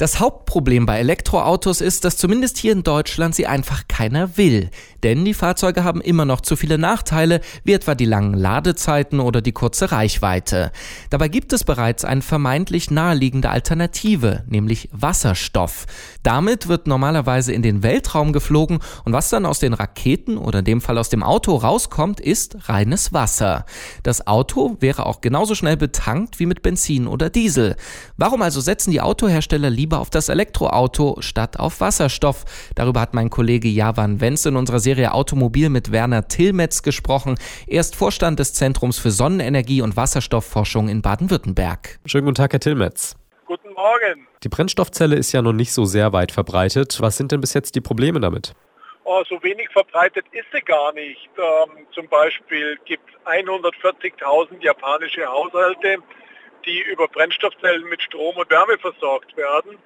Das Hauptproblem bei Elektroautos ist, dass zumindest hier in Deutschland sie einfach keiner will. Denn die Fahrzeuge haben immer noch zu viele Nachteile, wie etwa die langen Ladezeiten oder die kurze Reichweite. Dabei gibt es bereits eine vermeintlich naheliegende Alternative, nämlich Wasserstoff. Damit wird normalerweise in den Weltraum geflogen und was dann aus den Raketen oder in dem Fall aus dem Auto rauskommt, ist reines Wasser. Das Auto wäre auch genauso schnell betankt wie mit Benzin oder Diesel. Warum also setzen die Autohersteller lieber lieber auf das Elektroauto statt auf Wasserstoff. Darüber hat mein Kollege Javan Wenz in unserer Serie Automobil mit Werner Tillmetz gesprochen. Er ist Vorstand des Zentrums für Sonnenenergie und Wasserstoffforschung in Baden-Württemberg. Schönen guten Tag, Herr Tillmetz. Guten Morgen. Die Brennstoffzelle ist ja noch nicht so sehr weit verbreitet. Was sind denn bis jetzt die Probleme damit? Oh, so wenig verbreitet ist sie gar nicht. Ähm, zum Beispiel gibt es 140.000 japanische Haushalte, die über Brennstoffzellen mit Strom und Wärme versorgt werden.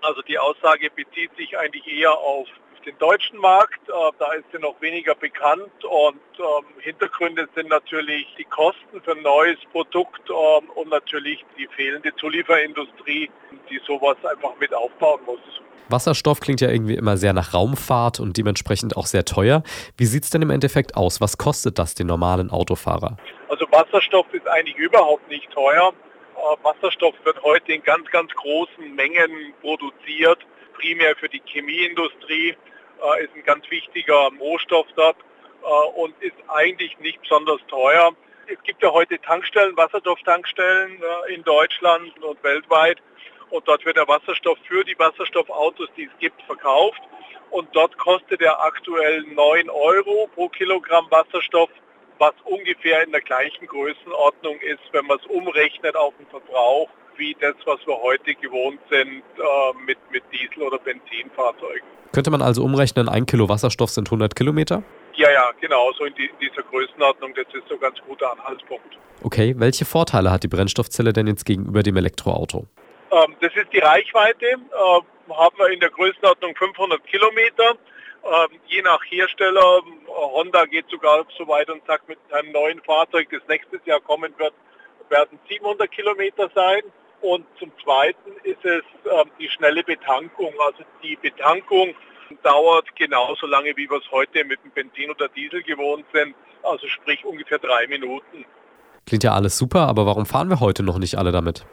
Also die Aussage bezieht sich eigentlich eher auf den deutschen Markt. Äh, da ist sie noch weniger bekannt und ähm, Hintergründe sind natürlich die Kosten für ein neues Produkt ähm, und natürlich die fehlende Zulieferindustrie, die sowas einfach mit aufbauen muss. Wasserstoff klingt ja irgendwie immer sehr nach Raumfahrt und dementsprechend auch sehr teuer. Wie sieht es denn im Endeffekt aus? Was kostet das den normalen Autofahrer? Also Wasserstoff ist eigentlich überhaupt nicht teuer. Äh, Wasserstoff wird heute in ganz, ganz großen Mengen produziert, primär für die Chemieindustrie, äh, ist ein ganz wichtiger Rohstoff dort äh, und ist eigentlich nicht besonders teuer. Es gibt ja heute Tankstellen, Wasserstofftankstellen in Deutschland und weltweit und dort wird der Wasserstoff für die Wasserstoffautos, die es gibt, verkauft. Und dort kostet er aktuell 9 Euro pro Kilogramm Wasserstoff, was ungefähr in der gleichen Größenordnung ist, wenn man es umrechnet auf den Verbrauch, wie das, was wir heute gewohnt sind äh, mit, mit Diesel- oder Benzinfahrzeugen. Könnte man also umrechnen, ein Kilo Wasserstoff sind 100 Kilometer? Ja, ja, genau, so in, die, in dieser Größenordnung, das ist so ein ganz guter Anhaltspunkt. Okay, welche Vorteile hat die Brennstoffzelle denn jetzt gegenüber dem Elektroauto? Ähm, das ist die Reichweite, äh, haben wir in der Größenordnung 500 Kilometer. Ähm, je nach Hersteller, Honda geht sogar so weit und sagt, mit einem neuen Fahrzeug, das nächstes Jahr kommen wird, werden 700 Kilometer sein. Und zum Zweiten ist es ähm, die schnelle Betankung. Also die Betankung dauert genauso lange, wie wir es heute mit dem Benzin oder Diesel gewohnt sind. Also sprich ungefähr drei Minuten. Klingt ja alles super, aber warum fahren wir heute noch nicht alle damit?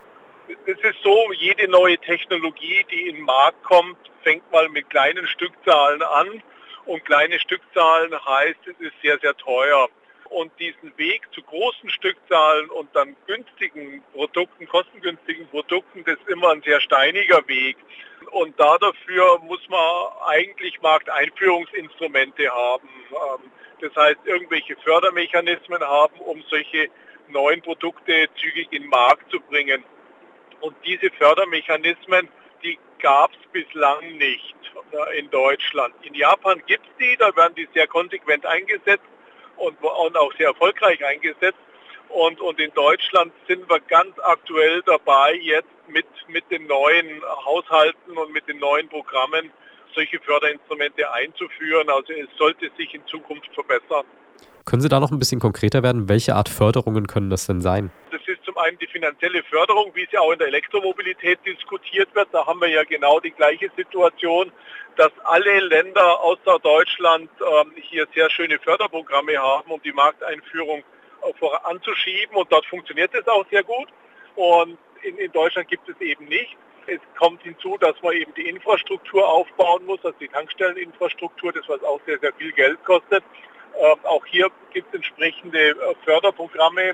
Es ist so, jede neue Technologie, die in den Markt kommt, fängt mal mit kleinen Stückzahlen an. Und kleine Stückzahlen heißt, es ist sehr, sehr teuer. Und diesen Weg zu großen Stückzahlen und dann günstigen Produkten, kostengünstigen Produkten, das ist immer ein sehr steiniger Weg. Und da dafür muss man eigentlich Markteinführungsinstrumente haben. Ähm, das heißt, irgendwelche Fördermechanismen haben, um solche neuen Produkte zügig in den Markt zu bringen. Und diese Fördermechanismen, die gab es bislang nicht äh, in Deutschland. In Japan gibt es die, da werden die sehr konsequent eingesetzt und, und auch sehr erfolgreich eingesetzt. Und, und in Deutschland sind wir ganz aktuell dabei, jetzt mit, mit den neuen Haushalten und mit den neuen Programmen solche Förderinstrumente einzuführen. Also es sollte sich in Zukunft verbessern. Können Sie da noch ein bisschen konkreter werden? Welche Art Förderungen können das denn sein? Zum einen die finanzielle Förderung, wie sie auch in der Elektromobilität diskutiert wird. Da haben wir ja genau die gleiche Situation, dass alle Länder außer Deutschland ähm, hier sehr schöne Förderprogramme haben, um die Markteinführung voranzuschieben. Und dort funktioniert es auch sehr gut. Und in, in Deutschland gibt es eben nicht. Es kommt hinzu, dass man eben die Infrastruktur aufbauen muss, also die Tankstelleninfrastruktur, das was auch sehr, sehr viel Geld kostet. Ähm, auch hier gibt es entsprechende äh, Förderprogramme, äh,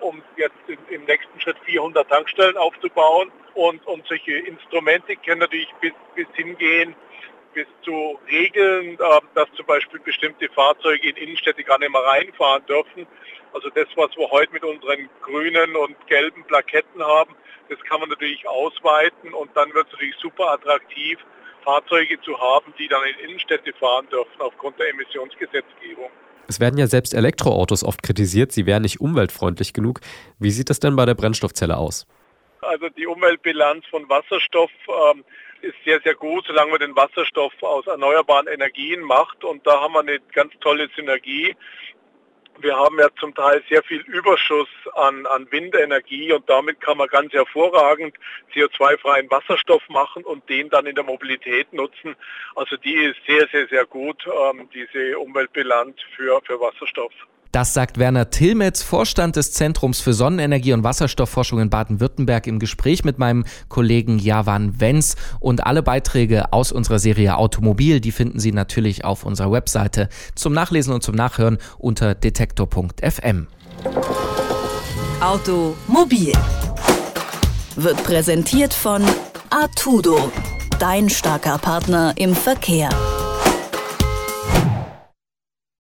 um jetzt im nächsten Schritt 400 Tankstellen aufzubauen. Und, und solche Instrumente können natürlich bis, bis hingehen, bis zu Regeln, äh, dass zum Beispiel bestimmte Fahrzeuge in Innenstädte gar nicht mehr reinfahren dürfen. Also das, was wir heute mit unseren grünen und gelben Plaketten haben, das kann man natürlich ausweiten und dann wird es natürlich super attraktiv, Fahrzeuge zu haben, die dann in Innenstädte fahren dürfen aufgrund der Emissionsgesetzgebung. Es werden ja selbst Elektroautos oft kritisiert, sie wären nicht umweltfreundlich genug. Wie sieht das denn bei der Brennstoffzelle aus? Also die Umweltbilanz von Wasserstoff ähm, ist sehr, sehr gut, solange man den Wasserstoff aus erneuerbaren Energien macht. Und da haben wir eine ganz tolle Synergie. Wir haben ja zum Teil sehr viel Überschuss an, an Windenergie und damit kann man ganz hervorragend CO2-freien Wasserstoff machen und den dann in der Mobilität nutzen. Also die ist sehr, sehr, sehr gut, ähm, diese Umweltbilanz für, für Wasserstoff. Das sagt Werner Tilmetz, Vorstand des Zentrums für Sonnenenergie und Wasserstoffforschung in Baden-Württemberg im Gespräch mit meinem Kollegen Javan Wenz. Und alle Beiträge aus unserer Serie Automobil, die finden Sie natürlich auf unserer Webseite zum Nachlesen und zum Nachhören unter detektor.fm. Automobil wird präsentiert von Artudo, dein starker Partner im Verkehr.